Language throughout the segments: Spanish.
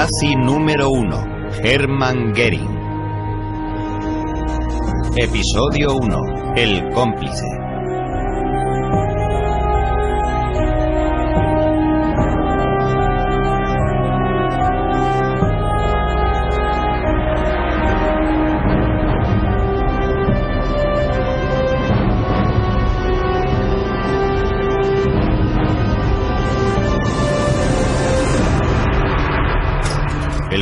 Nazi número uno, Hermann Goering. Episodio 1. El cómplice.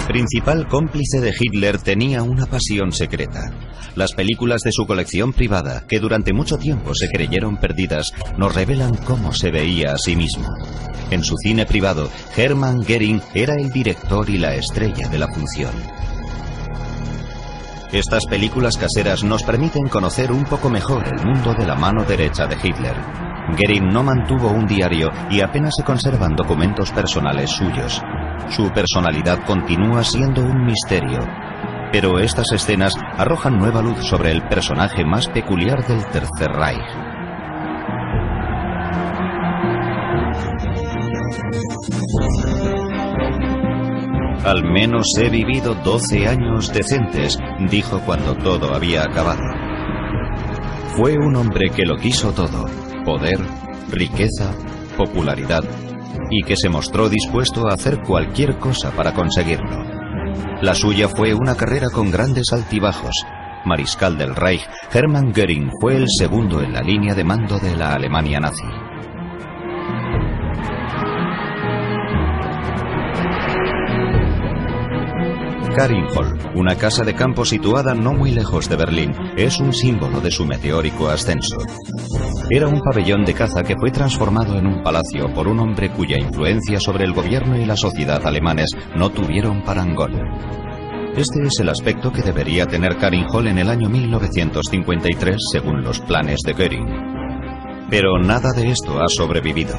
Principal cómplice de Hitler tenía una pasión secreta. Las películas de su colección privada, que durante mucho tiempo se creyeron perdidas, nos revelan cómo se veía a sí mismo. En su cine privado, Hermann Goering era el director y la estrella de la función. Estas películas caseras nos permiten conocer un poco mejor el mundo de la mano derecha de Hitler. Goering no mantuvo un diario y apenas se conservan documentos personales suyos. Su personalidad continúa siendo un misterio, pero estas escenas arrojan nueva luz sobre el personaje más peculiar del Tercer Reich. Al menos he vivido 12 años decentes, dijo cuando todo había acabado. Fue un hombre que lo quiso todo, poder, riqueza, popularidad, y que se mostró dispuesto a hacer cualquier cosa para conseguirlo. La suya fue una carrera con grandes altibajos. Mariscal del Reich, Hermann Göring fue el segundo en la línea de mando de la Alemania nazi. Karinhol, una casa de campo situada no muy lejos de Berlín, es un símbolo de su meteórico ascenso. Era un pabellón de caza que fue transformado en un palacio por un hombre cuya influencia sobre el gobierno y la sociedad alemanes no tuvieron parangón. Este es el aspecto que debería tener Karinhol en el año 1953 según los planes de Göring. Pero nada de esto ha sobrevivido.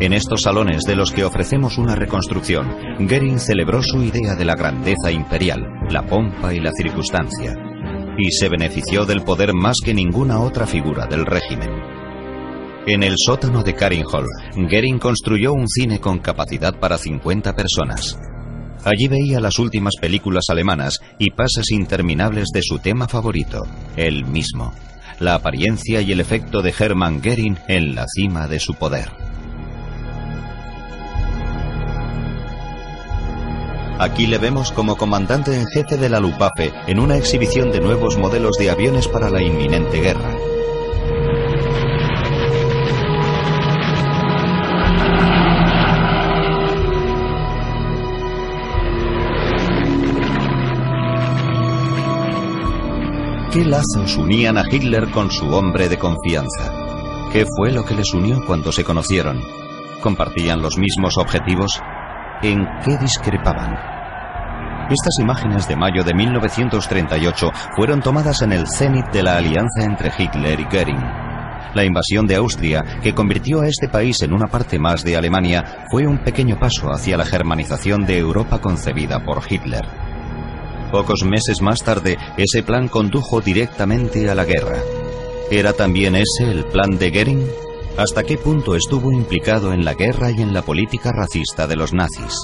En estos salones de los que ofrecemos una reconstrucción, Goering celebró su idea de la grandeza imperial, la pompa y la circunstancia, y se benefició del poder más que ninguna otra figura del régimen. En el sótano de Hall, Goering construyó un cine con capacidad para 50 personas. Allí veía las últimas películas alemanas y pases interminables de su tema favorito, el mismo, la apariencia y el efecto de Hermann Goering en la cima de su poder. Aquí le vemos como comandante en jefe de la Lupafe en una exhibición de nuevos modelos de aviones para la inminente guerra. ¿Qué lazos unían a Hitler con su hombre de confianza? ¿Qué fue lo que les unió cuando se conocieron? ¿Compartían los mismos objetivos? ¿En qué discrepaban? Estas imágenes de mayo de 1938 fueron tomadas en el cenit de la alianza entre Hitler y Goering. La invasión de Austria, que convirtió a este país en una parte más de Alemania, fue un pequeño paso hacia la germanización de Europa concebida por Hitler. Pocos meses más tarde, ese plan condujo directamente a la guerra. ¿Era también ese el plan de Goering? ¿Hasta qué punto estuvo implicado en la guerra y en la política racista de los nazis?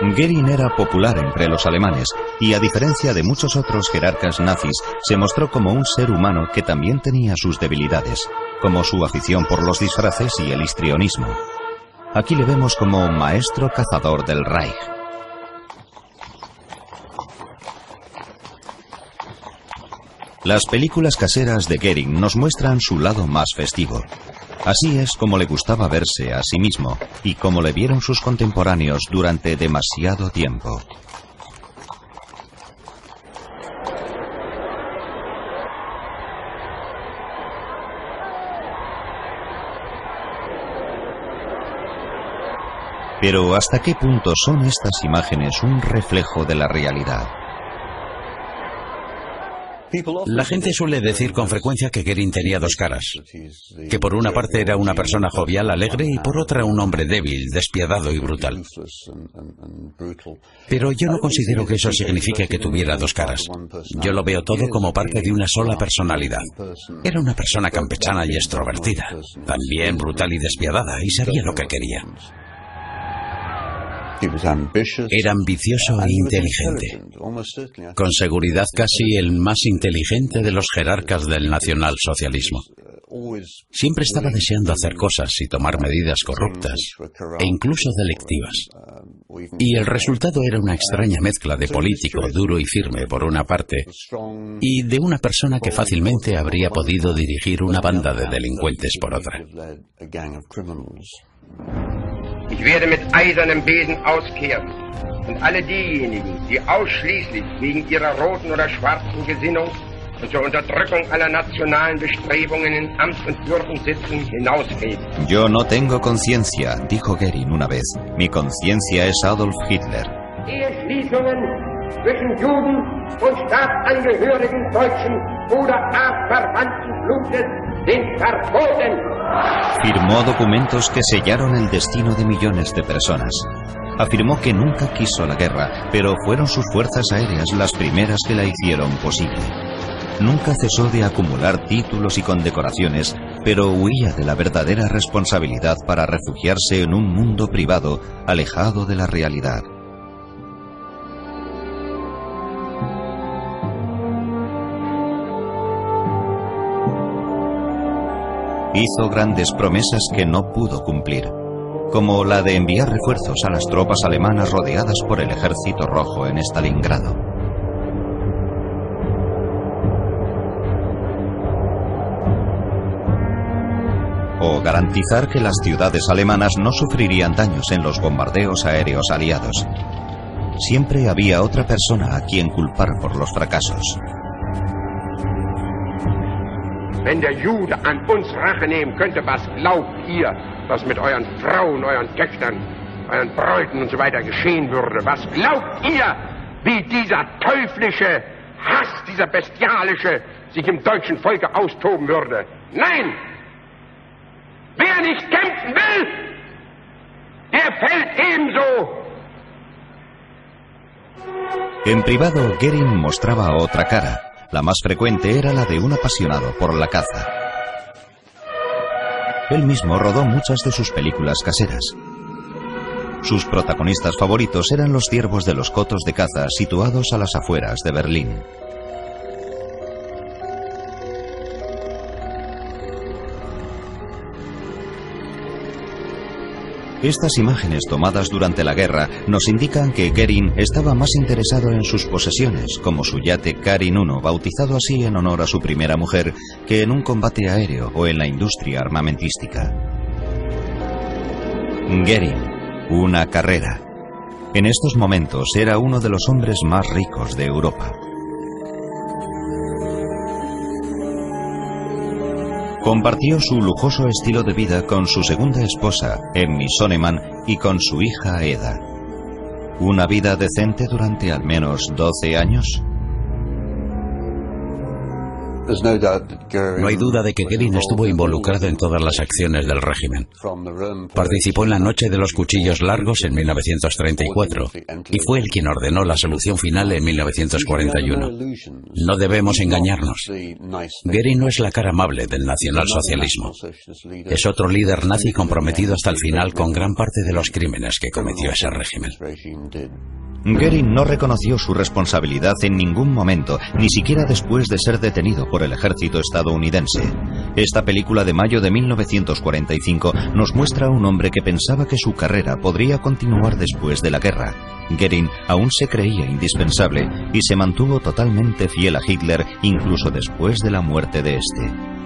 Goering era popular entre los alemanes y, a diferencia de muchos otros jerarcas nazis, se mostró como un ser humano que también tenía sus debilidades, como su afición por los disfraces y el histrionismo. Aquí le vemos como maestro cazador del Reich. Las películas caseras de Goering nos muestran su lado más festivo. Así es como le gustaba verse a sí mismo y como le vieron sus contemporáneos durante demasiado tiempo. Pero ¿hasta qué punto son estas imágenes un reflejo de la realidad? La gente suele decir con frecuencia que Goering tenía dos caras, que por una parte era una persona jovial, alegre y por otra un hombre débil, despiadado y brutal. Pero yo no considero que eso signifique que tuviera dos caras. Yo lo veo todo como parte de una sola personalidad. Era una persona campechana y extrovertida, también brutal y despiadada, y sabía lo que quería. Era ambicioso e inteligente. Con seguridad casi el más inteligente de los jerarcas del nacionalsocialismo. Siempre estaba deseando hacer cosas y tomar medidas corruptas e incluso delictivas. Y el resultado era una extraña mezcla de político duro y firme por una parte y de una persona que fácilmente habría podido dirigir una banda de delincuentes por otra. Ich werde mit eisernem Besen auskehren und alle diejenigen, die ausschließlich wegen ihrer roten oder schwarzen Gesinnung und zur Unterdrückung aller nationalen Bestrebungen in Amt und Würden sitzen, hinausgehen. Yo no tengo conciencia, dijo Goering una vez. Mi conciencia es Adolf Hitler. Eheschließungen zwischen Juden und Staatsangehörigen deutschen oder artverwandten Blutes sind verboten. Firmó documentos que sellaron el destino de millones de personas. Afirmó que nunca quiso la guerra, pero fueron sus fuerzas aéreas las primeras que la hicieron posible. Nunca cesó de acumular títulos y condecoraciones, pero huía de la verdadera responsabilidad para refugiarse en un mundo privado alejado de la realidad. Hizo grandes promesas que no pudo cumplir, como la de enviar refuerzos a las tropas alemanas rodeadas por el ejército rojo en Stalingrado. O garantizar que las ciudades alemanas no sufrirían daños en los bombardeos aéreos aliados. Siempre había otra persona a quien culpar por los fracasos. Wenn der Jude an uns Rache nehmen könnte, was glaubt ihr, was mit euren Frauen, euren Töchtern, euren Bräuten und so weiter geschehen würde? Was glaubt ihr, wie dieser teuflische Hass, dieser bestialische, sich im deutschen Volke austoben würde? Nein! Wer nicht kämpfen will, der fällt ebenso. En privado, Goering mostraba otra cara. La más frecuente era la de un apasionado por la caza. Él mismo rodó muchas de sus películas caseras. Sus protagonistas favoritos eran los ciervos de los cotos de caza situados a las afueras de Berlín. Estas imágenes tomadas durante la guerra nos indican que Goering estaba más interesado en sus posesiones, como su yate Karin I, bautizado así en honor a su primera mujer, que en un combate aéreo o en la industria armamentística. Goering, una carrera. En estos momentos era uno de los hombres más ricos de Europa. Compartió su lujoso estilo de vida con su segunda esposa, Emmy Soneman, y con su hija Eda. ¿Una vida decente durante al menos 12 años? No hay duda de que Goering estuvo involucrado en todas las acciones del régimen. Participó en la Noche de los Cuchillos Largos en 1934 y fue el quien ordenó la solución final en 1941. No debemos engañarnos. Goering no es la cara amable del nacionalsocialismo. Es otro líder nazi comprometido hasta el final con gran parte de los crímenes que cometió ese régimen. Goering no reconoció su responsabilidad en ningún momento, ni siquiera después de ser detenido por el ejército estadounidense. Esta película de mayo de 1945 nos muestra a un hombre que pensaba que su carrera podría continuar después de la guerra. Goering aún se creía indispensable y se mantuvo totalmente fiel a Hitler incluso después de la muerte de este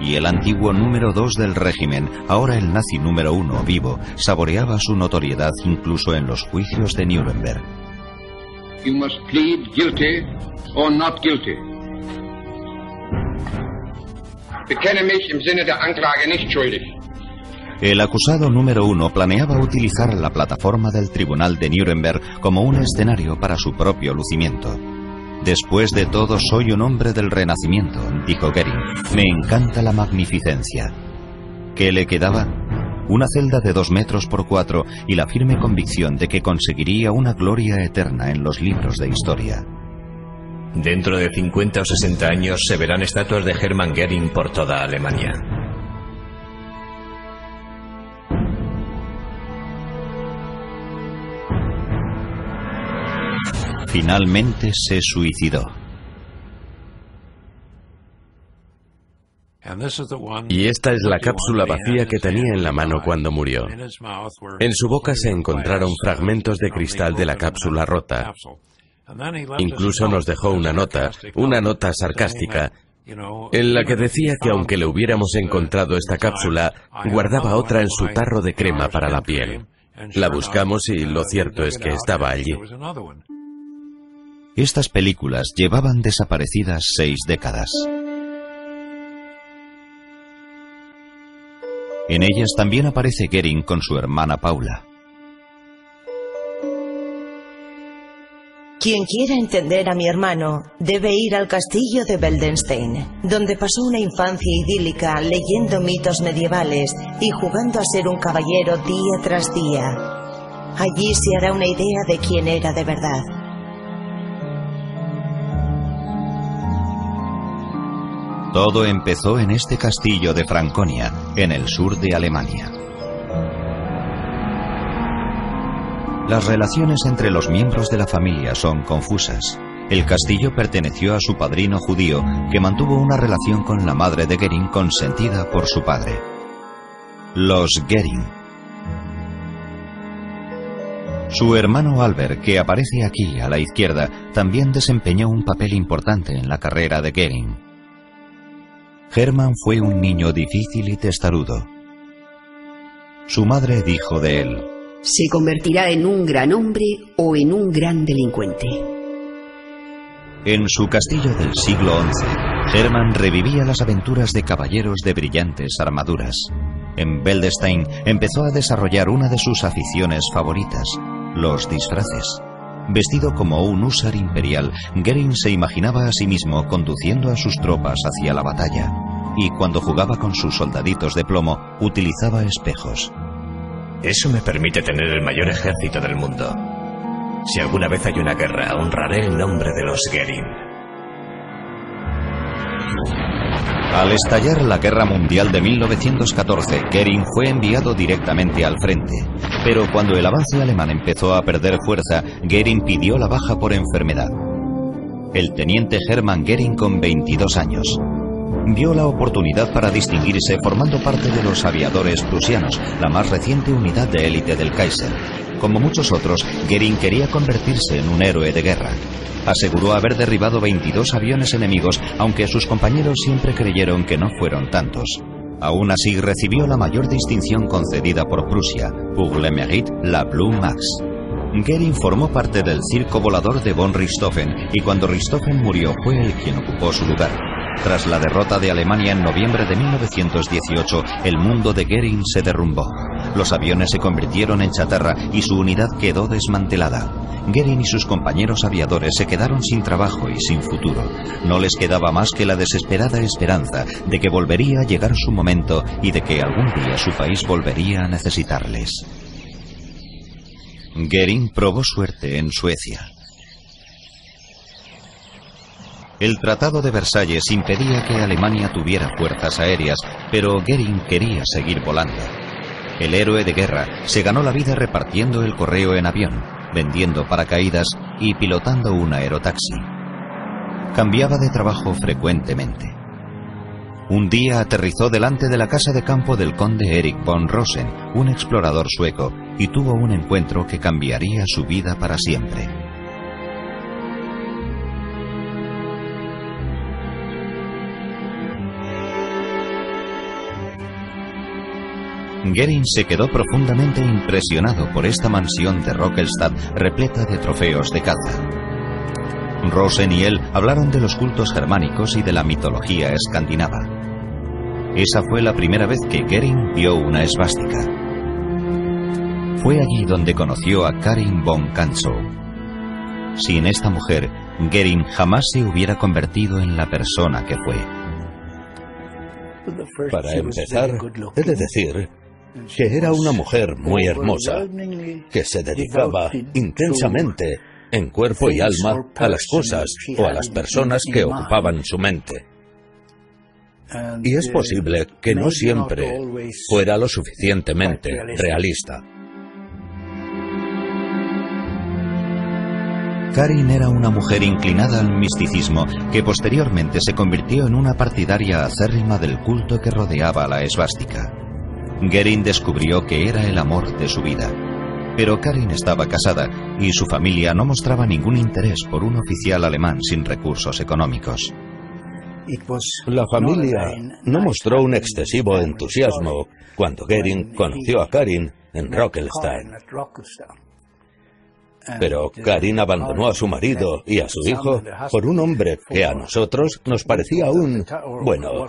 y el antiguo número dos del régimen, ahora el nazi número uno vivo, saboreaba su notoriedad incluso en los juicios de Nuremberg. You must plead guilty or not guilty. Bekenne mich im Sinne der Anklage nicht schuldig. El acusado número uno planeaba utilizar la plataforma del tribunal de Nuremberg como un escenario para su propio lucimiento. Después de todo, soy un hombre del Renacimiento, dijo Goering. Me encanta la magnificencia. ¿Qué le quedaba? Una celda de dos metros por cuatro y la firme convicción de que conseguiría una gloria eterna en los libros de historia. Dentro de 50 o 60 años se verán estatuas de Hermann Goering por toda Alemania. Finalmente se suicidó. Y esta es la cápsula vacía que tenía en la mano cuando murió. En su boca se encontraron fragmentos de cristal de la cápsula rota. Incluso nos dejó una nota, una nota sarcástica, en la que decía que aunque le hubiéramos encontrado esta cápsula, guardaba otra en su tarro de crema para la piel. La buscamos y lo cierto es que estaba allí. Estas películas llevaban desaparecidas seis décadas. En ellas también aparece Gering con su hermana Paula. Quien quiera entender a mi hermano debe ir al castillo de Beldenstein, donde pasó una infancia idílica leyendo mitos medievales y jugando a ser un caballero día tras día. Allí se hará una idea de quién era de verdad. Todo empezó en este castillo de Franconia, en el sur de Alemania. Las relaciones entre los miembros de la familia son confusas. El castillo perteneció a su padrino judío, que mantuvo una relación con la madre de Gering consentida por su padre. Los Gering. Su hermano Albert, que aparece aquí a la izquierda, también desempeñó un papel importante en la carrera de Gering. Hermann fue un niño difícil y testarudo. Su madre dijo de él, Se convertirá en un gran hombre o en un gran delincuente. En su castillo del siglo XI, Hermann revivía las aventuras de caballeros de brillantes armaduras. En Beldestein empezó a desarrollar una de sus aficiones favoritas, los disfraces. Vestido como un húsar imperial, Gering se imaginaba a sí mismo conduciendo a sus tropas hacia la batalla, y cuando jugaba con sus soldaditos de plomo, utilizaba espejos. Eso me permite tener el mayor ejército del mundo. Si alguna vez hay una guerra, honraré el nombre de los Gering. Al estallar la Guerra Mundial de 1914, Goering fue enviado directamente al frente. Pero cuando el avance alemán empezó a perder fuerza, Goering pidió la baja por enfermedad. El teniente Hermann Goering, con 22 años, vio la oportunidad para distinguirse formando parte de los aviadores prusianos, la más reciente unidad de élite del Kaiser. Como muchos otros, Goering quería convertirse en un héroe de guerra. Aseguró haber derribado 22 aviones enemigos, aunque sus compañeros siempre creyeron que no fueron tantos. Aún así, recibió la mayor distinción concedida por Prusia, pour le mérite, la Blue Max. Goering formó parte del circo volador de von Richthofen y cuando Richthofen murió fue él quien ocupó su lugar. Tras la derrota de Alemania en noviembre de 1918, el mundo de Goering se derrumbó. Los aviones se convirtieron en chatarra y su unidad quedó desmantelada. Goering y sus compañeros aviadores se quedaron sin trabajo y sin futuro. No les quedaba más que la desesperada esperanza de que volvería a llegar su momento y de que algún día su país volvería a necesitarles. Goering probó suerte en Suecia. El Tratado de Versalles impedía que Alemania tuviera fuerzas aéreas, pero Goering quería seguir volando. El héroe de guerra se ganó la vida repartiendo el correo en avión, vendiendo paracaídas y pilotando un aerotaxi. Cambiaba de trabajo frecuentemente. Un día aterrizó delante de la casa de campo del conde Erik von Rosen, un explorador sueco, y tuvo un encuentro que cambiaría su vida para siempre. Goering se quedó profundamente impresionado por esta mansión de Rockelstad repleta de trofeos de caza. Rosen y él hablaron de los cultos germánicos y de la mitología escandinava. Esa fue la primera vez que Goering vio una esvástica. Fue allí donde conoció a Karin von Kantzow. Sin esta mujer, Goering jamás se hubiera convertido en la persona que fue. Para empezar, he de decir que era una mujer muy hermosa, que se dedicaba intensamente, en cuerpo y alma, a las cosas o a las personas que ocupaban su mente. Y es posible que no siempre fuera lo suficientemente realista. Karin era una mujer inclinada al misticismo que posteriormente se convirtió en una partidaria acérrima del culto que rodeaba la esvástica. Gerin descubrió que era el amor de su vida. Pero Karin estaba casada y su familia no mostraba ningún interés por un oficial alemán sin recursos económicos. La familia no mostró un excesivo entusiasmo cuando Gerin conoció a Karin en Rockelstein. Pero Karin abandonó a su marido y a su hijo por un hombre que a nosotros nos parecía un... Bueno,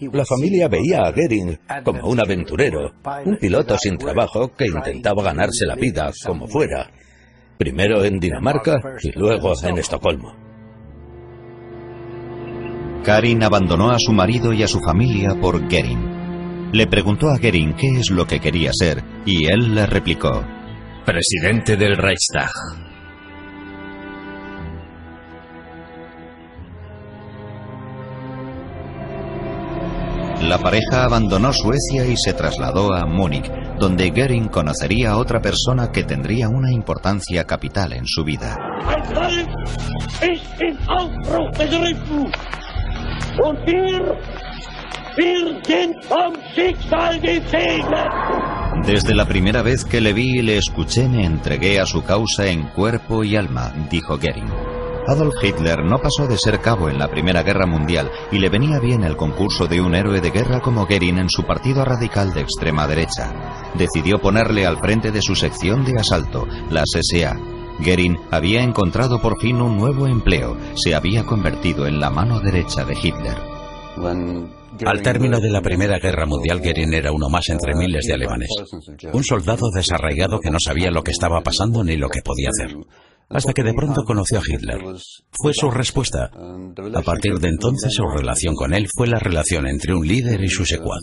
la familia veía a Gering como un aventurero, un piloto sin trabajo que intentaba ganarse la vida como fuera, primero en Dinamarca y luego en Estocolmo. Karin abandonó a su marido y a su familia por Gering. Le preguntó a Gering qué es lo que quería ser y él le replicó, presidente del Reichstag. La pareja abandonó Suecia y se trasladó a Múnich, donde Goering conocería a otra persona que tendría una importancia capital en su vida. Desde la primera vez que le vi y le escuché me entregué a su causa en cuerpo y alma, dijo Goering. Adolf Hitler no pasó de ser cabo en la Primera Guerra Mundial y le venía bien el concurso de un héroe de guerra como Goering en su partido radical de extrema derecha. Decidió ponerle al frente de su sección de asalto, la SA. Goering había encontrado por fin un nuevo empleo, se había convertido en la mano derecha de Hitler. Al término de la Primera Guerra Mundial, Goering era uno más entre miles de alemanes. Un soldado desarraigado que no sabía lo que estaba pasando ni lo que podía hacer. Hasta que de pronto conoció a Hitler. Fue su respuesta. A partir de entonces su relación con él fue la relación entre un líder y su secuaz.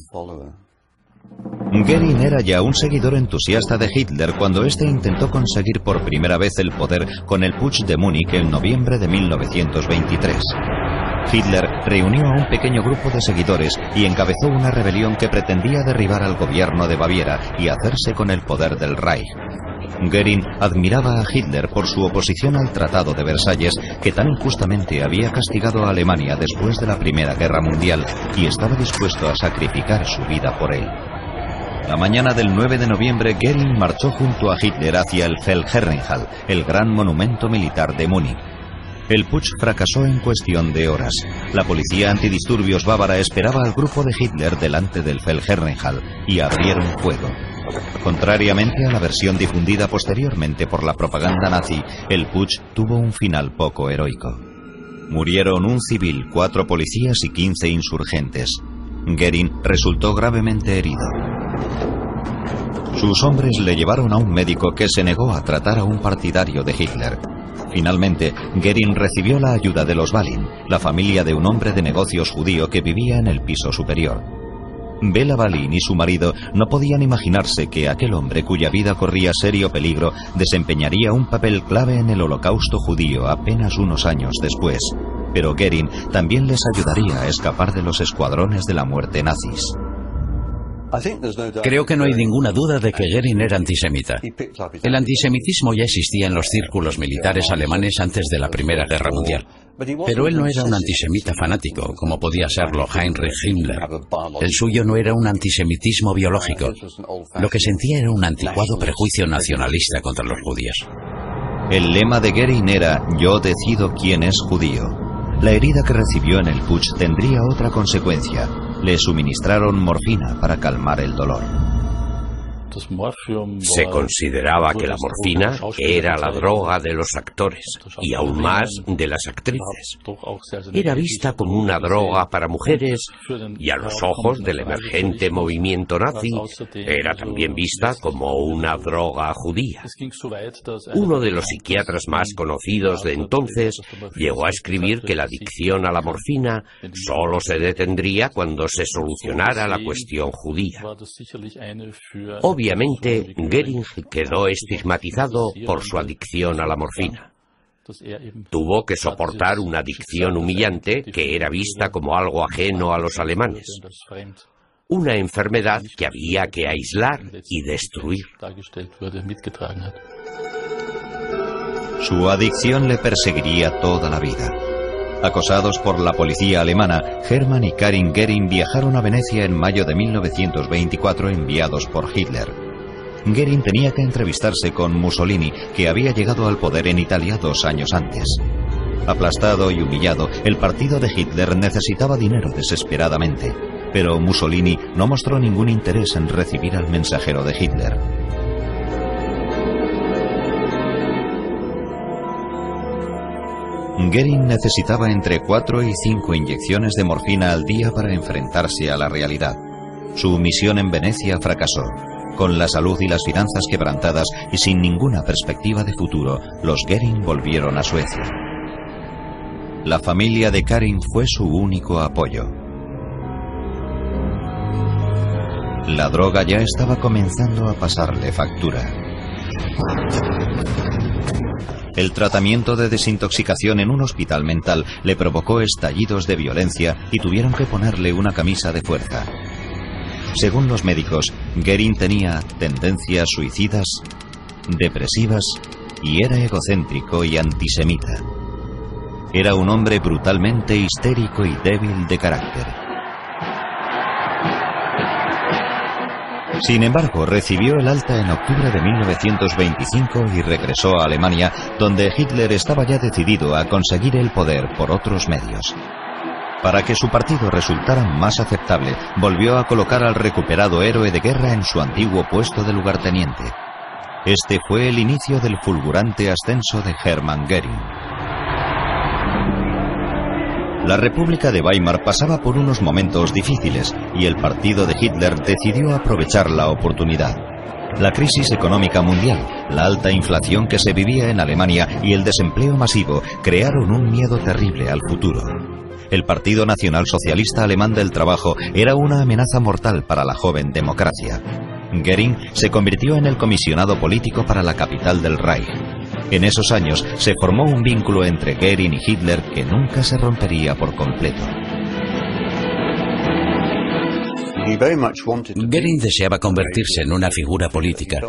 Goering era ya un seguidor entusiasta de Hitler cuando éste intentó conseguir por primera vez el poder con el Putsch de Múnich en noviembre de 1923. Hitler reunió a un pequeño grupo de seguidores y encabezó una rebelión que pretendía derribar al gobierno de Baviera y hacerse con el poder del Reich. Goering admiraba a Hitler por su oposición al Tratado de Versalles, que tan injustamente había castigado a Alemania después de la Primera Guerra Mundial, y estaba dispuesto a sacrificar su vida por él. La mañana del 9 de noviembre, Goering marchó junto a Hitler hacia el Feldherrenhall, el gran monumento militar de Múnich. El putsch fracasó en cuestión de horas. La policía antidisturbios bávara esperaba al grupo de Hitler delante del Feldherrenhall y abrieron fuego. Contrariamente a la versión difundida posteriormente por la propaganda nazi, el putsch tuvo un final poco heroico. Murieron un civil, cuatro policías y quince insurgentes. Goering resultó gravemente herido. Sus hombres le llevaron a un médico que se negó a tratar a un partidario de Hitler. Finalmente, Goering recibió la ayuda de los Balin, la familia de un hombre de negocios judío que vivía en el piso superior. Bela Balin y su marido no podían imaginarse que aquel hombre cuya vida corría serio peligro desempeñaría un papel clave en el holocausto judío apenas unos años después. Pero Goering también les ayudaría a escapar de los escuadrones de la muerte nazis. Creo que no hay ninguna duda de que Goering era antisemita. El antisemitismo ya existía en los círculos militares alemanes antes de la Primera Guerra Mundial. Pero él no era un antisemita fanático, como podía serlo Heinrich Himmler. El suyo no era un antisemitismo biológico. Lo que sentía era un anticuado prejuicio nacionalista contra los judíos. El lema de Goering era Yo decido quién es judío. La herida que recibió en el Putsch tendría otra consecuencia. Le suministraron morfina para calmar el dolor. Se consideraba que la morfina era la droga de los actores y aún más de las actrices. Era vista como una droga para mujeres y a los ojos del emergente movimiento nazi era también vista como una droga judía. Uno de los psiquiatras más conocidos de entonces llegó a escribir que la adicción a la morfina solo se detendría cuando se solucionara la cuestión judía. Obviamente, Goering quedó estigmatizado por su adicción a la morfina. Tuvo que soportar una adicción humillante que era vista como algo ajeno a los alemanes. Una enfermedad que había que aislar y destruir. Su adicción le perseguiría toda la vida. Acosados por la policía alemana, Hermann y Karin Goering viajaron a Venecia en mayo de 1924 enviados por Hitler. Goering tenía que entrevistarse con Mussolini, que había llegado al poder en Italia dos años antes. Aplastado y humillado, el partido de Hitler necesitaba dinero desesperadamente, pero Mussolini no mostró ningún interés en recibir al mensajero de Hitler. Goering necesitaba entre 4 y 5 inyecciones de morfina al día para enfrentarse a la realidad. Su misión en Venecia fracasó. Con la salud y las finanzas quebrantadas y sin ninguna perspectiva de futuro, los Goering volvieron a Suecia. La familia de Karin fue su único apoyo. La droga ya estaba comenzando a pasarle factura. El tratamiento de desintoxicación en un hospital mental le provocó estallidos de violencia y tuvieron que ponerle una camisa de fuerza. Según los médicos, Gerin tenía tendencias suicidas, depresivas y era egocéntrico y antisemita. Era un hombre brutalmente histérico y débil de carácter. Sin embargo, recibió el alta en octubre de 1925 y regresó a Alemania, donde Hitler estaba ya decidido a conseguir el poder por otros medios. Para que su partido resultara más aceptable, volvió a colocar al recuperado héroe de guerra en su antiguo puesto de lugarteniente. Este fue el inicio del fulgurante ascenso de Hermann Goering. La República de Weimar pasaba por unos momentos difíciles y el partido de Hitler decidió aprovechar la oportunidad. La crisis económica mundial, la alta inflación que se vivía en Alemania y el desempleo masivo crearon un miedo terrible al futuro. El Partido Nacional Socialista Alemán del Trabajo era una amenaza mortal para la joven democracia. Goering se convirtió en el comisionado político para la capital del Reich en esos años se formó un vínculo entre Goering y Hitler que nunca se rompería por completo. Goering deseaba convertirse en una figura política.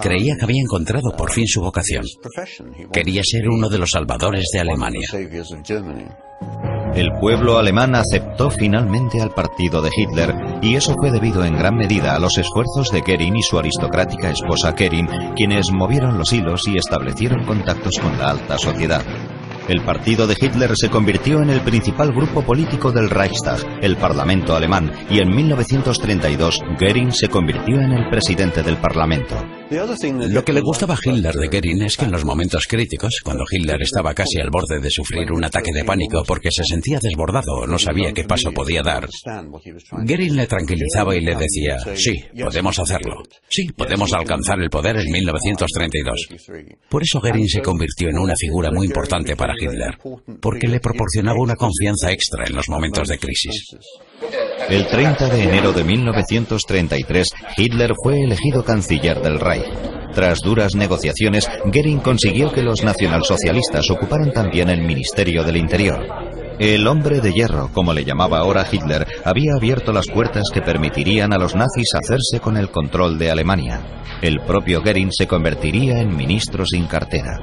Creía que había encontrado por fin su vocación. Quería ser uno de los salvadores de Alemania. El pueblo alemán aceptó finalmente al partido de Hitler y eso fue debido en gran medida a los esfuerzos de Goering y su aristocrática esposa Kerin, quienes movieron los hilos y establecieron contactos con la alta sociedad. El partido de Hitler se convirtió en el principal grupo político del Reichstag, el Parlamento alemán, y en 1932 Goering se convirtió en el presidente del Parlamento. Lo que le gustaba a Hitler de Goering es que en los momentos críticos, cuando Hitler estaba casi al borde de sufrir un ataque de pánico porque se sentía desbordado o no sabía qué paso podía dar, Goering le tranquilizaba y le decía, sí, podemos hacerlo. Sí, podemos alcanzar el poder en 1932. Por eso Goering se convirtió en una figura muy importante para Hitler, porque le proporcionaba una confianza extra en los momentos de crisis. El 30 de enero de 1933, Hitler fue elegido canciller del Reich. Tras duras negociaciones, Goering consiguió que los nacionalsocialistas ocuparan también el Ministerio del Interior. El hombre de hierro, como le llamaba ahora Hitler, había abierto las puertas que permitirían a los nazis hacerse con el control de Alemania. El propio Goering se convertiría en ministro sin cartera.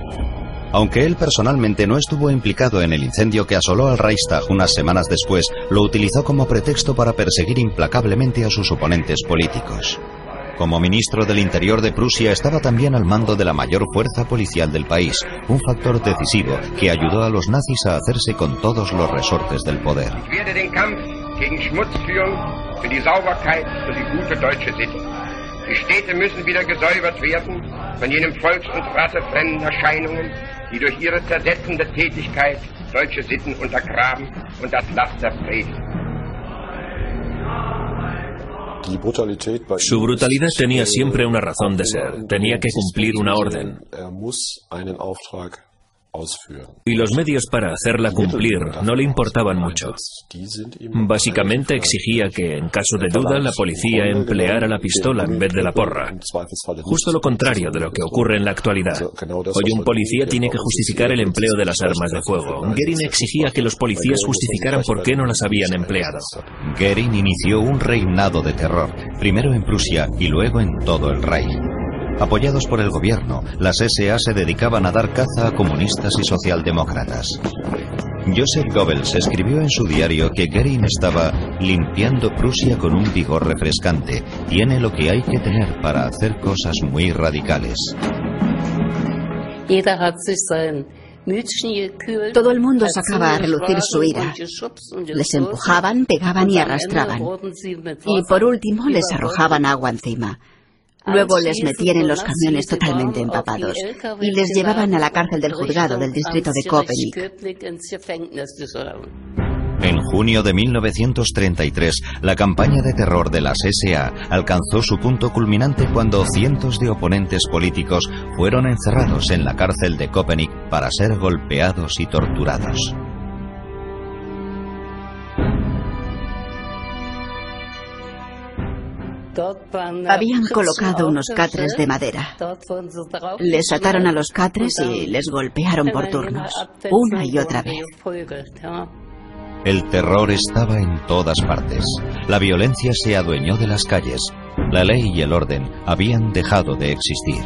Aunque él personalmente no estuvo implicado en el incendio que asoló al Reichstag unas semanas después, lo utilizó como pretexto para perseguir implacablemente a sus oponentes políticos. Como ministro del Interior de Prusia estaba también al mando de la mayor fuerza policial del país, un factor decisivo que ayudó a los nazis a hacerse con todos los resortes del poder. Von jenem volks- und rassefremden Erscheinungen, die durch ihre zersetzende Tätigkeit deutsche Sitten untergraben und das Laster predigen. Su brutalidad tenía siempre una razón de ser. Tenía que cumplir una orden. Y los medios para hacerla cumplir no le importaban mucho. Básicamente exigía que, en caso de duda, la policía empleara la pistola en vez de la porra. Justo lo contrario de lo que ocurre en la actualidad. Hoy un policía tiene que justificar el empleo de las armas de fuego. Goering exigía que los policías justificaran por qué no las habían empleado. Goering inició un reinado de terror, primero en Prusia y luego en todo el Reich. Apoyados por el gobierno, las SA se dedicaban a dar caza a comunistas y socialdemócratas. Joseph Goebbels escribió en su diario que Goering estaba limpiando Prusia con un vigor refrescante. Tiene lo que hay que tener para hacer cosas muy radicales. Todo el mundo sacaba a relucir su ira. Les empujaban, pegaban y arrastraban. Y por último les arrojaban agua encima. Luego les metían en los camiones totalmente empapados y les llevaban a la cárcel del juzgado del distrito de Köpenick. En junio de 1933, la campaña de terror de las SA alcanzó su punto culminante cuando cientos de oponentes políticos fueron encerrados en la cárcel de Köpenick para ser golpeados y torturados. Habían colocado unos catres de madera. Les ataron a los catres y les golpearon por turnos, una y otra vez. El terror estaba en todas partes. La violencia se adueñó de las calles. La ley y el orden habían dejado de existir.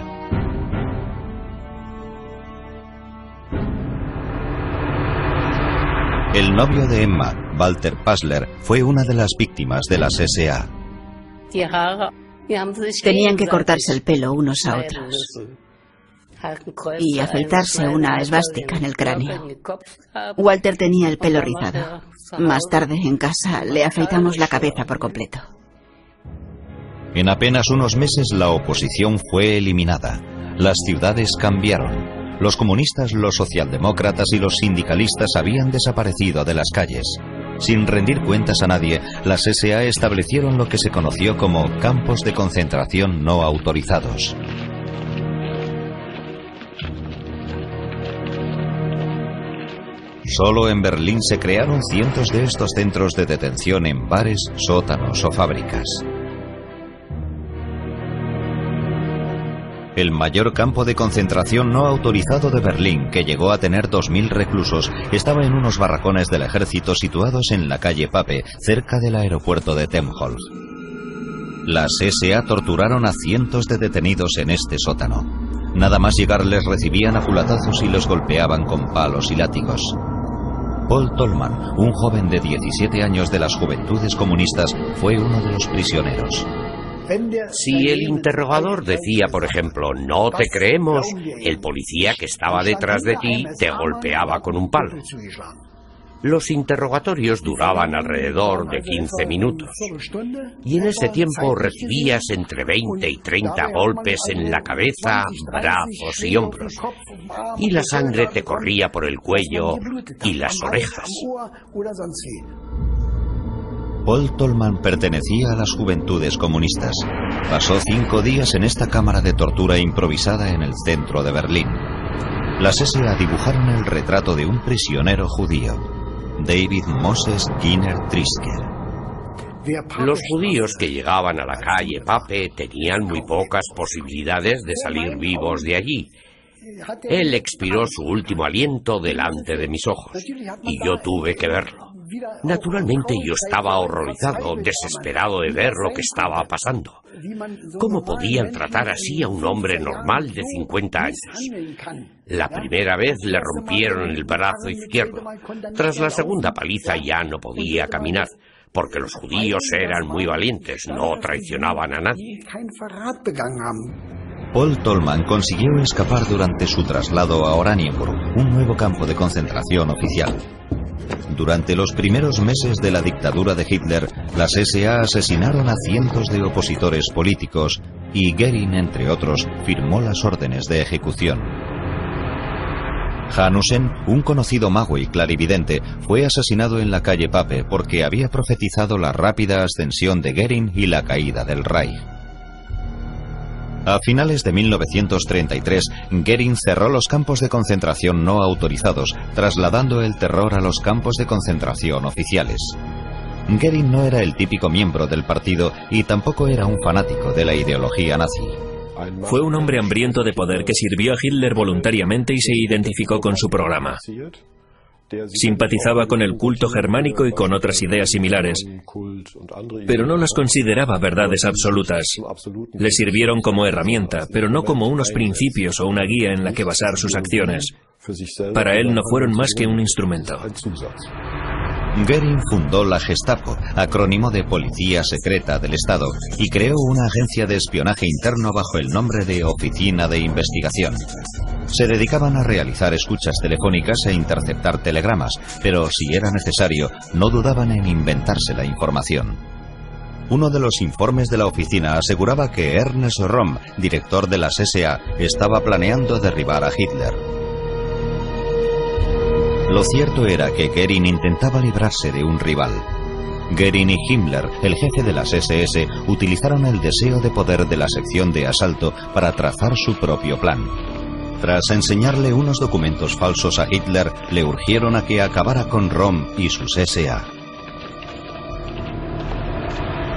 El novio de Emma, Walter Passler, fue una de las víctimas de las SA. Tenían que cortarse el pelo unos a otros y afeitarse una esvástica en el cráneo. Walter tenía el pelo rizado. Más tarde en casa le afeitamos la cabeza por completo. En apenas unos meses la oposición fue eliminada. Las ciudades cambiaron. Los comunistas, los socialdemócratas y los sindicalistas habían desaparecido de las calles. Sin rendir cuentas a nadie, las SA establecieron lo que se conoció como campos de concentración no autorizados. Solo en Berlín se crearon cientos de estos centros de detención en bares, sótanos o fábricas. El mayor campo de concentración no autorizado de Berlín, que llegó a tener 2.000 reclusos, estaba en unos barracones del ejército situados en la calle Pape, cerca del aeropuerto de Tempelhof. Las SA torturaron a cientos de detenidos en este sótano. Nada más llegar les recibían a pulatazos y los golpeaban con palos y látigos. Paul Tolman, un joven de 17 años de las juventudes comunistas, fue uno de los prisioneros. Si el interrogador decía, por ejemplo, no te creemos, el policía que estaba detrás de ti te golpeaba con un palo. Los interrogatorios duraban alrededor de 15 minutos y en ese tiempo recibías entre 20 y 30 golpes en la cabeza, brazos y hombros y la sangre te corría por el cuello y las orejas. Paul Tolman pertenecía a las juventudes comunistas. Pasó cinco días en esta cámara de tortura improvisada en el centro de Berlín. Las SA dibujaron el retrato de un prisionero judío, David Moses Ginner Trisker. Los judíos que llegaban a la calle Pape tenían muy pocas posibilidades de salir vivos de allí. Él expiró su último aliento delante de mis ojos y yo tuve que verlo. Naturalmente yo estaba horrorizado, desesperado de ver lo que estaba pasando. ¿Cómo podían tratar así a un hombre normal de 50 años? La primera vez le rompieron el brazo izquierdo. Tras la segunda paliza ya no podía caminar, porque los judíos eran muy valientes, no traicionaban a nadie. Paul Tolman consiguió escapar durante su traslado a Oranienburg, un nuevo campo de concentración oficial. Durante los primeros meses de la dictadura de Hitler, las SA asesinaron a cientos de opositores políticos y Goering, entre otros, firmó las órdenes de ejecución. Hanussen, un conocido mago y clarividente, fue asesinado en la calle Pape porque había profetizado la rápida ascensión de Goering y la caída del Reich. A finales de 1933, Goering cerró los campos de concentración no autorizados, trasladando el terror a los campos de concentración oficiales. Goering no era el típico miembro del partido y tampoco era un fanático de la ideología nazi. Fue un hombre hambriento de poder que sirvió a Hitler voluntariamente y se identificó con su programa. Simpatizaba con el culto germánico y con otras ideas similares, pero no las consideraba verdades absolutas. Le sirvieron como herramienta, pero no como unos principios o una guía en la que basar sus acciones. Para él no fueron más que un instrumento. Goering fundó la Gestapo, acrónimo de Policía Secreta del Estado, y creó una agencia de espionaje interno bajo el nombre de Oficina de Investigación. Se dedicaban a realizar escuchas telefónicas e interceptar telegramas, pero si era necesario, no dudaban en inventarse la información. Uno de los informes de la oficina aseguraba que Ernest Romm, director de las SA, estaba planeando derribar a Hitler. Lo cierto era que Goering intentaba librarse de un rival. Goering y Himmler, el jefe de las SS, utilizaron el deseo de poder de la sección de asalto para trazar su propio plan. Tras enseñarle unos documentos falsos a Hitler, le urgieron a que acabara con Rom y sus SA.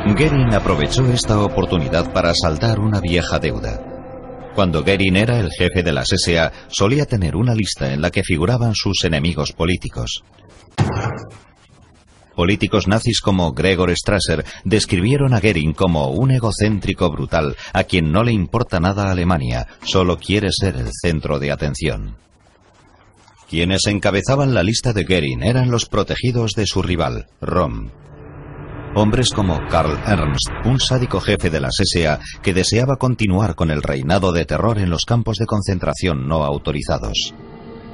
Goering aprovechó esta oportunidad para saldar una vieja deuda. Cuando Goering era el jefe de las SA, solía tener una lista en la que figuraban sus enemigos políticos. Políticos nazis como Gregor Strasser describieron a Goering como un egocéntrico brutal a quien no le importa nada Alemania, solo quiere ser el centro de atención. Quienes encabezaban la lista de Goering eran los protegidos de su rival, Rom. Hombres como Karl Ernst, un sádico jefe de las SA que deseaba continuar con el reinado de terror en los campos de concentración no autorizados.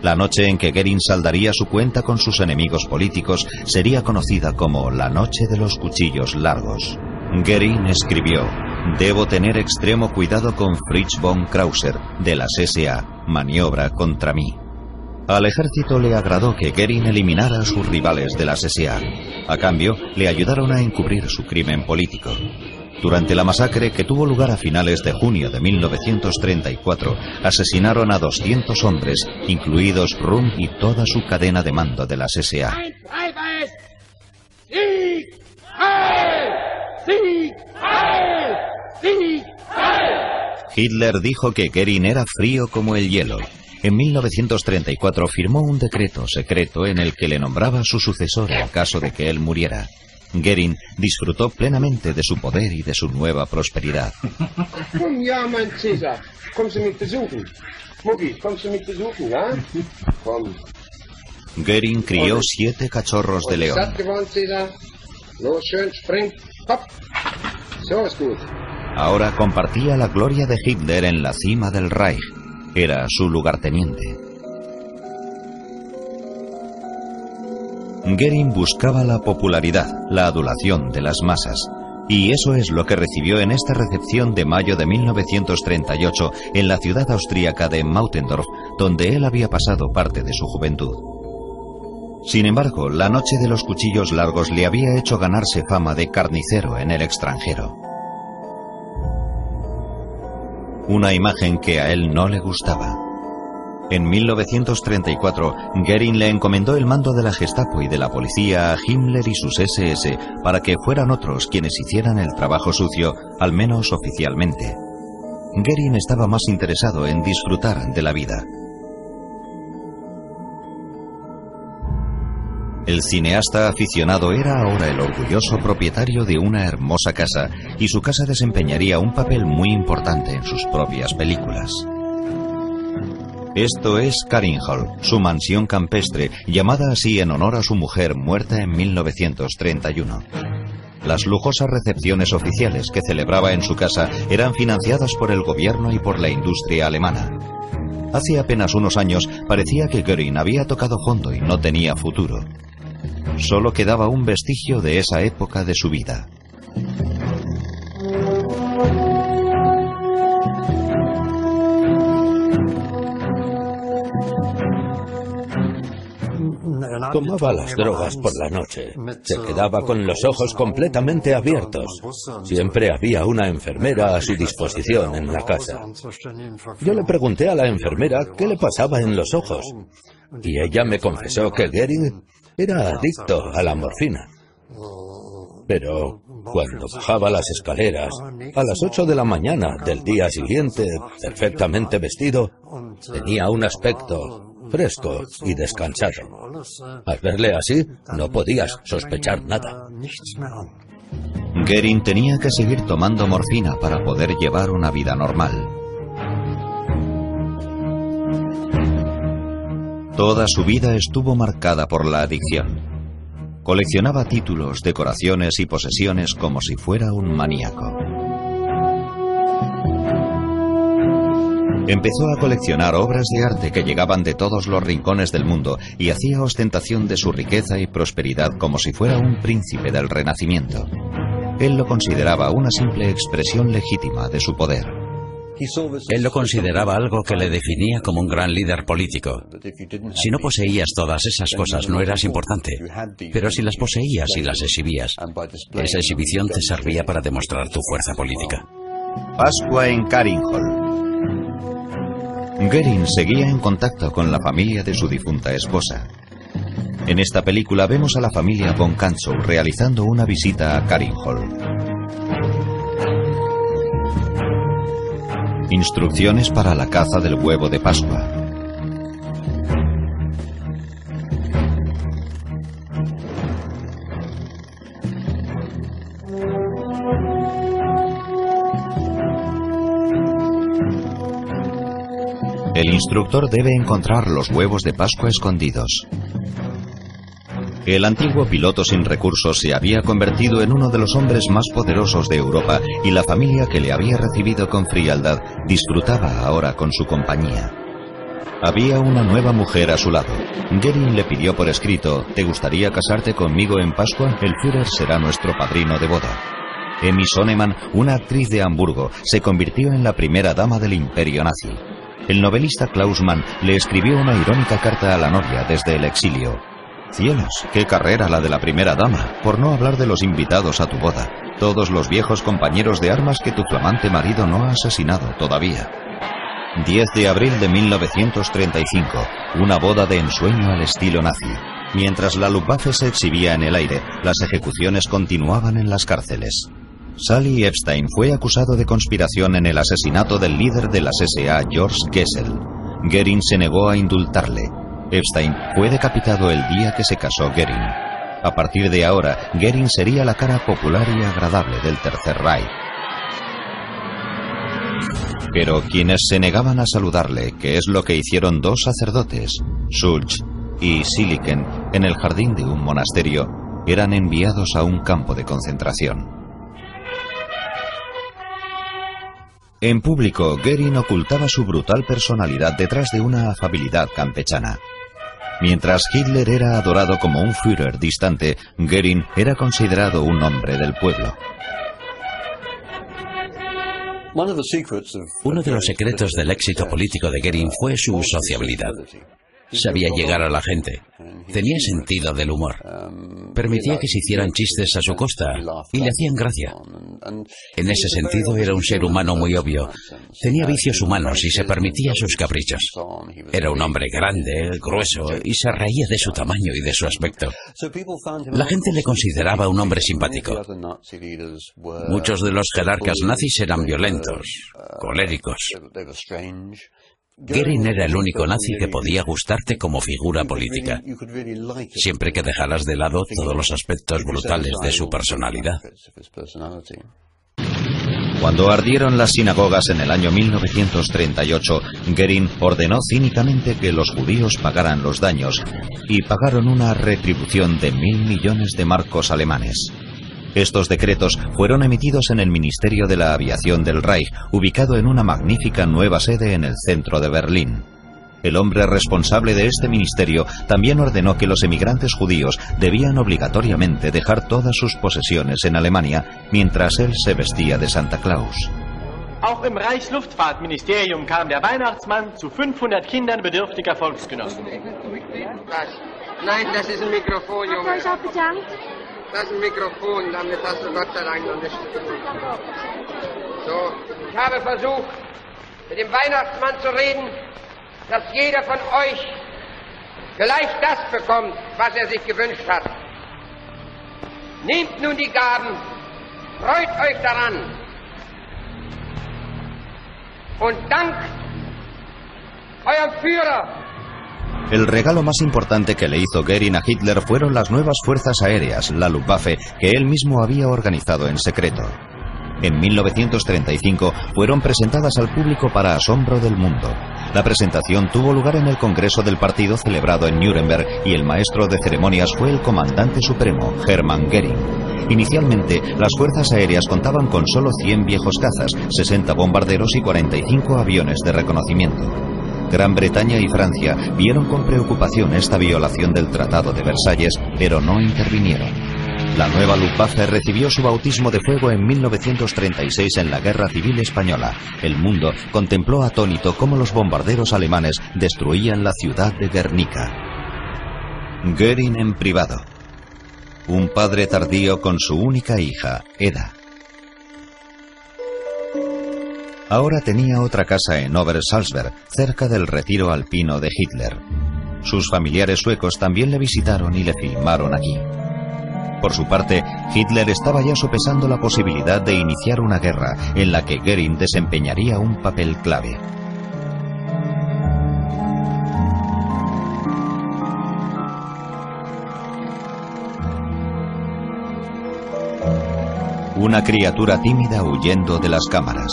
La noche en que Goering saldaría su cuenta con sus enemigos políticos sería conocida como la Noche de los Cuchillos Largos. Goering escribió, Debo tener extremo cuidado con Fritz von Krauser, de las SA, maniobra contra mí. Al ejército le agradó que Goering eliminara a sus rivales de la SA. A cambio, le ayudaron a encubrir su crimen político. Durante la masacre que tuvo lugar a finales de junio de 1934, asesinaron a 200 hombres, incluidos Rum y toda su cadena de mando de las SA. Hitler dijo que Goering era frío como el hielo. En 1934 firmó un decreto secreto en el que le nombraba su sucesor en caso de que él muriera. Goering disfrutó plenamente de su poder y de su nueva prosperidad. Goering crió siete cachorros de león. Ahora compartía la gloria de Hitler en la cima del Reich. Era su lugarteniente. Goering buscaba la popularidad, la adulación de las masas, y eso es lo que recibió en esta recepción de mayo de 1938 en la ciudad austríaca de Mautendorf, donde él había pasado parte de su juventud. Sin embargo, la noche de los cuchillos largos le había hecho ganarse fama de carnicero en el extranjero. una imagen que a él no le gustaba. En 1934, Goering le encomendó el mando de la Gestapo y de la policía a Himmler y sus SS para que fueran otros quienes hicieran el trabajo sucio, al menos oficialmente. Goering estaba más interesado en disfrutar de la vida. El cineasta aficionado era ahora el orgulloso propietario de una hermosa casa y su casa desempeñaría un papel muy importante en sus propias películas. Esto es Hall, su mansión campestre, llamada así en honor a su mujer muerta en 1931. Las lujosas recepciones oficiales que celebraba en su casa eran financiadas por el gobierno y por la industria alemana. Hace apenas unos años parecía que Göring había tocado fondo y no tenía futuro solo quedaba un vestigio de esa época de su vida. Tomaba las drogas por la noche. Se quedaba con los ojos completamente abiertos. Siempre había una enfermera a su disposición en la casa. Yo le pregunté a la enfermera qué le pasaba en los ojos. Y ella me confesó que Gering era adicto a la morfina. Pero cuando bajaba las escaleras, a las ocho de la mañana del día siguiente, perfectamente vestido, tenía un aspecto fresco y descansado. Al verle así, no podías sospechar nada. Gering tenía que seguir tomando morfina para poder llevar una vida normal. Toda su vida estuvo marcada por la adicción. Coleccionaba títulos, decoraciones y posesiones como si fuera un maníaco. Empezó a coleccionar obras de arte que llegaban de todos los rincones del mundo y hacía ostentación de su riqueza y prosperidad como si fuera un príncipe del Renacimiento. Él lo consideraba una simple expresión legítima de su poder. Él lo consideraba algo que le definía como un gran líder político. Si no poseías todas esas cosas no eras importante, pero si las poseías y las exhibías, esa exhibición te servía para demostrar tu fuerza política. Pascua en Caringhall. Goering seguía en contacto con la familia de su difunta esposa. En esta película vemos a la familia von Kanzow realizando una visita a Caringhall. Instrucciones para la caza del huevo de Pascua. El instructor debe encontrar los huevos de Pascua escondidos. El antiguo piloto sin recursos se había convertido en uno de los hombres más poderosos de Europa y la familia que le había recibido con frialdad disfrutaba ahora con su compañía. Había una nueva mujer a su lado. Gering le pidió por escrito, ¿te gustaría casarte conmigo en Pascua? El Führer será nuestro padrino de boda. Emmy Sonnemann, una actriz de Hamburgo, se convirtió en la primera dama del imperio nazi. El novelista Klaus Mann le escribió una irónica carta a la novia desde el exilio. Cielos, qué carrera la de la primera dama, por no hablar de los invitados a tu boda, todos los viejos compañeros de armas que tu flamante marido no ha asesinado todavía. 10 de abril de 1935, una boda de ensueño al estilo nazi. Mientras la Luftwaffe se exhibía en el aire, las ejecuciones continuaban en las cárceles. Sally Epstein fue acusado de conspiración en el asesinato del líder de las SA, George Gessel. Goering se negó a indultarle. Epstein fue decapitado el día que se casó Goering. A partir de ahora, Goering sería la cara popular y agradable del Tercer Reich. Pero quienes se negaban a saludarle, que es lo que hicieron dos sacerdotes, Schultz y Siliken, en el jardín de un monasterio, eran enviados a un campo de concentración. En público, Goering ocultaba su brutal personalidad detrás de una afabilidad campechana. Mientras Hitler era adorado como un Führer distante, Goering era considerado un hombre del pueblo. Uno de los secretos del éxito político de Goering fue su sociabilidad. Sabía llegar a la gente. Tenía sentido del humor. Permitía que se hicieran chistes a su costa y le hacían gracia. En ese sentido era un ser humano muy obvio. Tenía vicios humanos y se permitía sus caprichos. Era un hombre grande, grueso y se reía de su tamaño y de su aspecto. La gente le consideraba un hombre simpático. Muchos de los jerarcas nazis eran violentos, coléricos. Goering era el único nazi que podía gustarte como figura política, siempre que dejaras de lado todos los aspectos brutales de su personalidad. Cuando ardieron las sinagogas en el año 1938, Goering ordenó cínicamente que los judíos pagaran los daños y pagaron una retribución de mil millones de marcos alemanes. Estos decretos fueron emitidos en el Ministerio de la Aviación del Reich, ubicado en una magnífica nueva sede en el centro de Berlín. El hombre responsable de este ministerio también ordenó que los emigrantes judíos debían obligatoriamente dejar todas sus posesiones en Alemania mientras él se vestía de Santa Claus. Auch im Reichsluftfahrtministerium kam der Weihnachtsmann zu 500 Kindern bedürftiger Volksgenossen. Nein, das ist ein Mikrofon, Junge. Das ist ein Mikrofon, damit hast du Gott sei Dank noch nichts zu tun. So, ich habe versucht, mit dem Weihnachtsmann zu reden, dass jeder von euch gleich das bekommt, was er sich gewünscht hat. Nehmt nun die Gaben, freut euch daran und dankt eurem Führer El regalo más importante que le hizo Goering a Hitler fueron las nuevas fuerzas aéreas, la Luftwaffe, que él mismo había organizado en secreto. En 1935 fueron presentadas al público para asombro del mundo. La presentación tuvo lugar en el Congreso del Partido celebrado en Nuremberg y el maestro de ceremonias fue el comandante supremo, Hermann Goering. Inicialmente, las fuerzas aéreas contaban con solo 100 viejos cazas, 60 bombarderos y 45 aviones de reconocimiento. Gran Bretaña y Francia vieron con preocupación esta violación del Tratado de Versalles, pero no intervinieron. La nueva Luftwaffe recibió su bautismo de fuego en 1936 en la Guerra Civil Española. El mundo contempló atónito cómo los bombarderos alemanes destruían la ciudad de Guernica. Goering en privado. Un padre tardío con su única hija, Eda. Ahora tenía otra casa en Obersalzberg, cerca del retiro alpino de Hitler. Sus familiares suecos también le visitaron y le filmaron aquí. Por su parte, Hitler estaba ya sopesando la posibilidad de iniciar una guerra en la que Goering desempeñaría un papel clave. Una criatura tímida huyendo de las cámaras.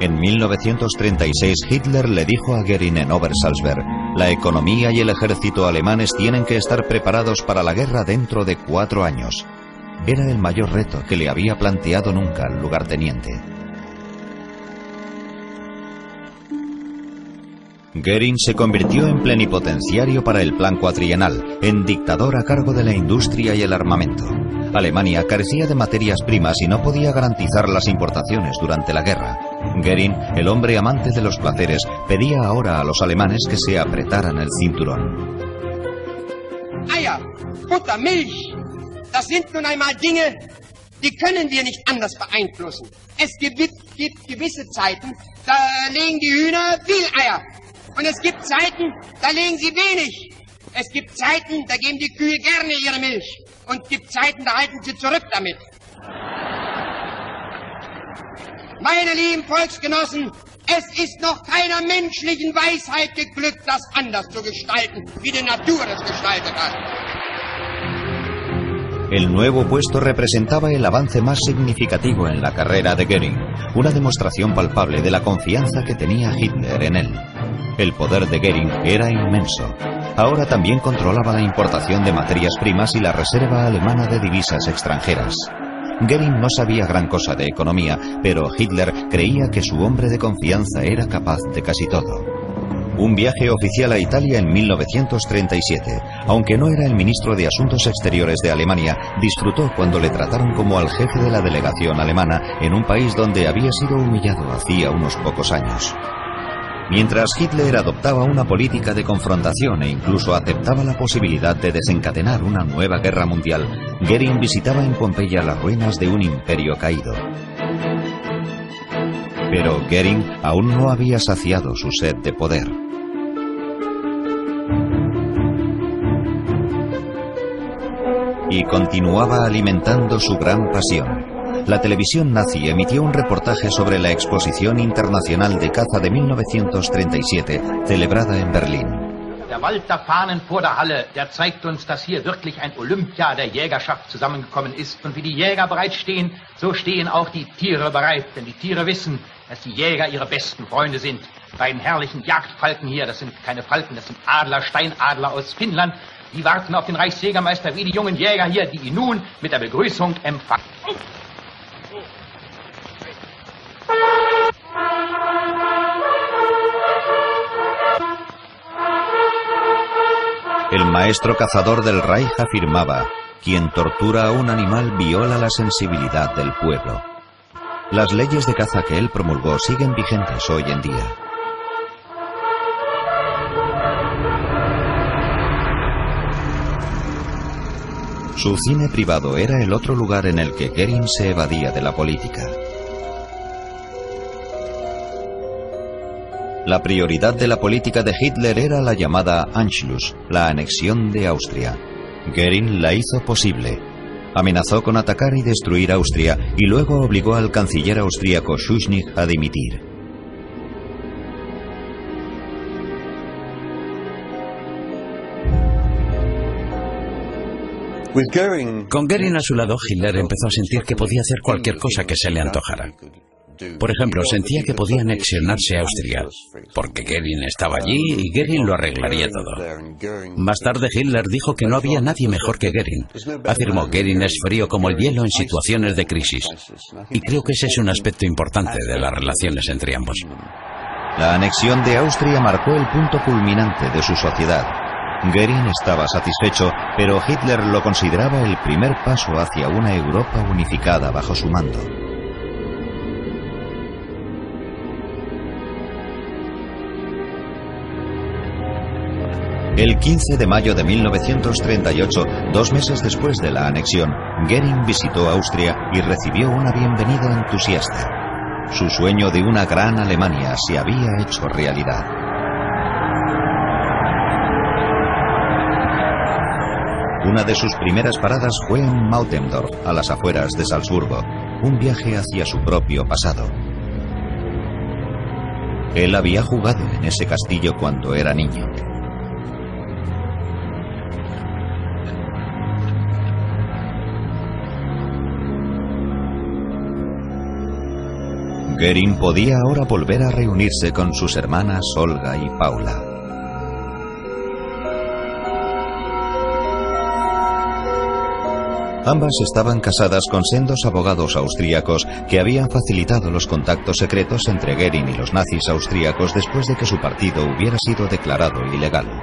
En 1936 Hitler le dijo a Goering en Obersalzberg, la economía y el ejército alemanes tienen que estar preparados para la guerra dentro de cuatro años. Era el mayor reto que le había planteado nunca al lugarteniente. Goering se convirtió en plenipotenciario para el plan cuatrienal, en dictador a cargo de la industria y el armamento. Alemania carecía de materias primas y no podía garantizar las importaciones durante la guerra. Goering, el hombre amante de los placeres, pedía ahora a los alemanes que se apretaran el cinturón. Eier, Butter, Milch, das sind nun einmal Dinge, die können wir nicht anders beeinflussen. Es gibt, gibt gewisse Zeiten, da legen die Hühner viel Eier. Und es gibt Zeiten, da legen sie wenig. Es gibt Zeiten, da geben die Kühe gerne ihre Milch. Und es gibt Zeiten, da halten sie zurück damit. Meine lieben Volksgenossen, es ist noch keiner menschlichen Weisheit geglückt, das anders zu gestalten, wie die Natur es gestaltet hat. El nuevo puesto representaba el avance más significativo en la carrera de Goering, una demostración palpable de la confianza que tenía Hitler en él. El poder de Goering era inmenso. Ahora también controlaba la importación de materias primas y la reserva alemana de divisas extranjeras. Goering no sabía gran cosa de economía, pero Hitler creía que su hombre de confianza era capaz de casi todo. Un viaje oficial a Italia en 1937. Aunque no era el ministro de Asuntos Exteriores de Alemania, disfrutó cuando le trataron como al jefe de la delegación alemana en un país donde había sido humillado hacía unos pocos años. Mientras Hitler adoptaba una política de confrontación e incluso aceptaba la posibilidad de desencadenar una nueva guerra mundial, Goering visitaba en Pompeya las ruinas de un imperio caído. Pero Goering aún no había saciado su sed de poder. Y continuaba alimentando su gran pasión, la televisión nazi emitió un reportaje sobre la Exposición Internacional de Caza de 1937, celebrada en Berlín. Der Wald der Fahnen vor der Halle, der zeigt uns, dass hier wirklich ein Olympia der Jägerschaft zusammengekommen ist. Und wie die Jäger bereitstehen, so stehen auch die Tiere bereit. Denn die Tiere wissen, dass die Jäger ihre besten Freunde sind. Bei den herrlichen Jagdfalken hier, das sind keine Falken, das sind Adler, Steinadler aus Finnland. Die warten auf den Reichsjägermeister wie die jungen Jäger hier, die ihn nun mit der Begrüßung empfangen. El maestro cazador del Reich afirmaba, quien tortura a un animal viola la sensibilidad del pueblo. Las leyes de caza que él promulgó siguen vigentes hoy en día. Su cine privado era el otro lugar en el que Goering se evadía de la política. La prioridad de la política de Hitler era la llamada Anschluss, la anexión de Austria. Goering la hizo posible. Amenazó con atacar y destruir Austria y luego obligó al canciller austríaco Schuschnigg a dimitir. Con Goering a su lado, Hitler empezó a sentir que podía hacer cualquier cosa que se le antojara. Por ejemplo, sentía que podía anexionarse a Austria, porque Goering estaba allí y Goering lo arreglaría todo. Más tarde Hitler dijo que no había nadie mejor que Goering. Afirmó Goering es frío como el hielo en situaciones de crisis. Y creo que ese es un aspecto importante de las relaciones entre ambos. La anexión de Austria marcó el punto culminante de su sociedad. Goering estaba satisfecho, pero Hitler lo consideraba el primer paso hacia una Europa unificada bajo su mando. El 15 de mayo de 1938, dos meses después de la anexión, Goering visitó Austria y recibió una bienvenida entusiasta. Su sueño de una gran Alemania se había hecho realidad. Una de sus primeras paradas fue en Mautendorf, a las afueras de Salzburgo, un viaje hacia su propio pasado. Él había jugado en ese castillo cuando era niño. Goering podía ahora volver a reunirse con sus hermanas Olga y Paula. Ambas estaban casadas con sendos abogados austríacos que habían facilitado los contactos secretos entre Goering y los nazis austríacos después de que su partido hubiera sido declarado ilegal.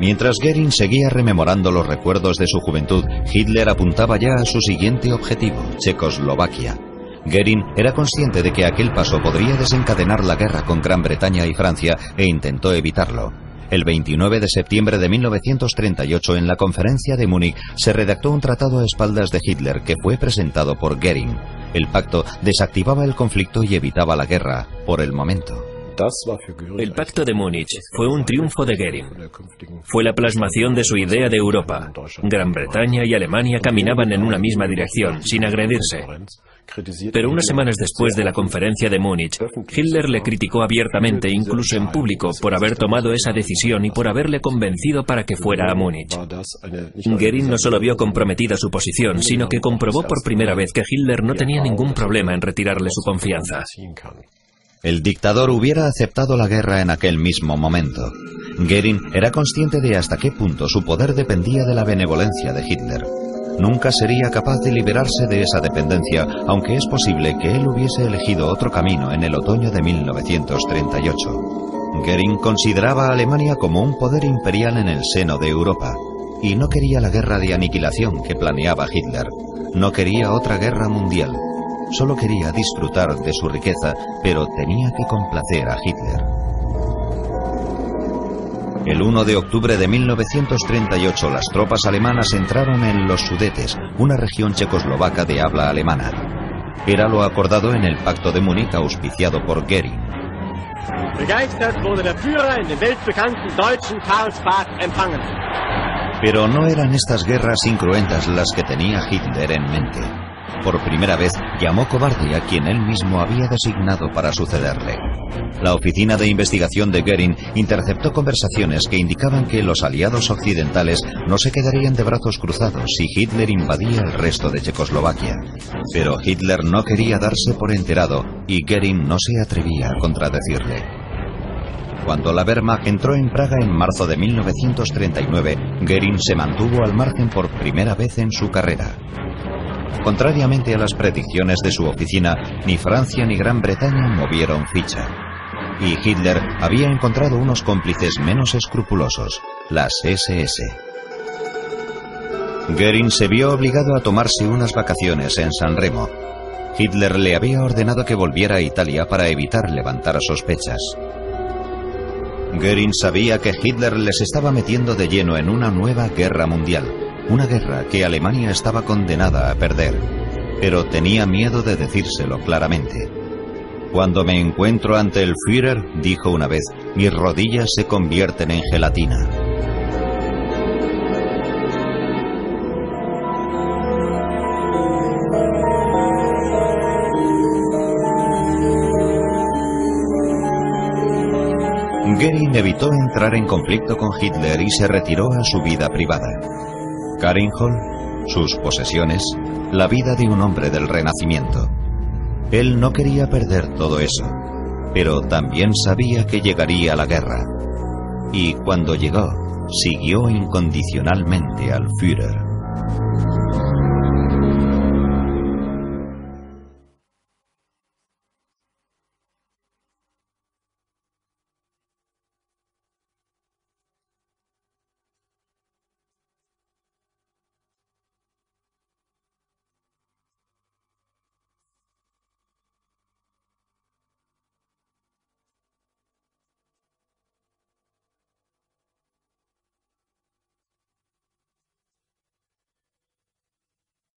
Mientras Goering seguía rememorando los recuerdos de su juventud, Hitler apuntaba ya a su siguiente objetivo, Checoslovaquia. Goering era consciente de que aquel paso podría desencadenar la guerra con Gran Bretaña y Francia e intentó evitarlo. El 29 de septiembre de 1938, en la conferencia de Múnich, se redactó un tratado a espaldas de Hitler que fue presentado por Goering. El pacto desactivaba el conflicto y evitaba la guerra, por el momento. El pacto de Múnich fue un triunfo de Goering. Fue la plasmación de su idea de Europa. Gran Bretaña y Alemania caminaban en una misma dirección, sin agredirse. Pero unas semanas después de la conferencia de Múnich, Hitler le criticó abiertamente, incluso en público, por haber tomado esa decisión y por haberle convencido para que fuera a Múnich. Goering no solo vio comprometida su posición, sino que comprobó por primera vez que Hitler no tenía ningún problema en retirarle su confianza. El dictador hubiera aceptado la guerra en aquel mismo momento. Goering era consciente de hasta qué punto su poder dependía de la benevolencia de Hitler. Nunca sería capaz de liberarse de esa dependencia, aunque es posible que él hubiese elegido otro camino en el otoño de 1938. Goering consideraba a Alemania como un poder imperial en el seno de Europa, y no quería la guerra de aniquilación que planeaba Hitler. No quería otra guerra mundial. Solo quería disfrutar de su riqueza, pero tenía que complacer a Hitler. El 1 de octubre de 1938 las tropas alemanas entraron en los Sudetes, una región checoslovaca de habla alemana. Era lo acordado en el Pacto de Múnich auspiciado por Goering. Pero no eran estas guerras incruentas las que tenía Hitler en mente. Por primera vez llamó cobarde a quien él mismo había designado para sucederle. La oficina de investigación de Goering interceptó conversaciones que indicaban que los aliados occidentales no se quedarían de brazos cruzados si Hitler invadía el resto de Checoslovaquia. Pero Hitler no quería darse por enterado y Goering no se atrevía a contradecirle. Cuando la Wehrmacht entró en Praga en marzo de 1939, Goering se mantuvo al margen por primera vez en su carrera. Contrariamente a las predicciones de su oficina, ni Francia ni Gran Bretaña movieron ficha. Y Hitler había encontrado unos cómplices menos escrupulosos, las SS. Goering se vio obligado a tomarse unas vacaciones en San Remo. Hitler le había ordenado que volviera a Italia para evitar levantar sospechas. Goering sabía que Hitler les estaba metiendo de lleno en una nueva guerra mundial una guerra que Alemania estaba condenada a perder, pero tenía miedo de decírselo claramente. Cuando me encuentro ante el Führer, dijo una vez, mis rodillas se convierten en gelatina. Goering evitó entrar en conflicto con Hitler y se retiró a su vida privada. Hall, sus posesiones, la vida de un hombre del Renacimiento. Él no quería perder todo eso, pero también sabía que llegaría la guerra. Y cuando llegó, siguió incondicionalmente al Führer.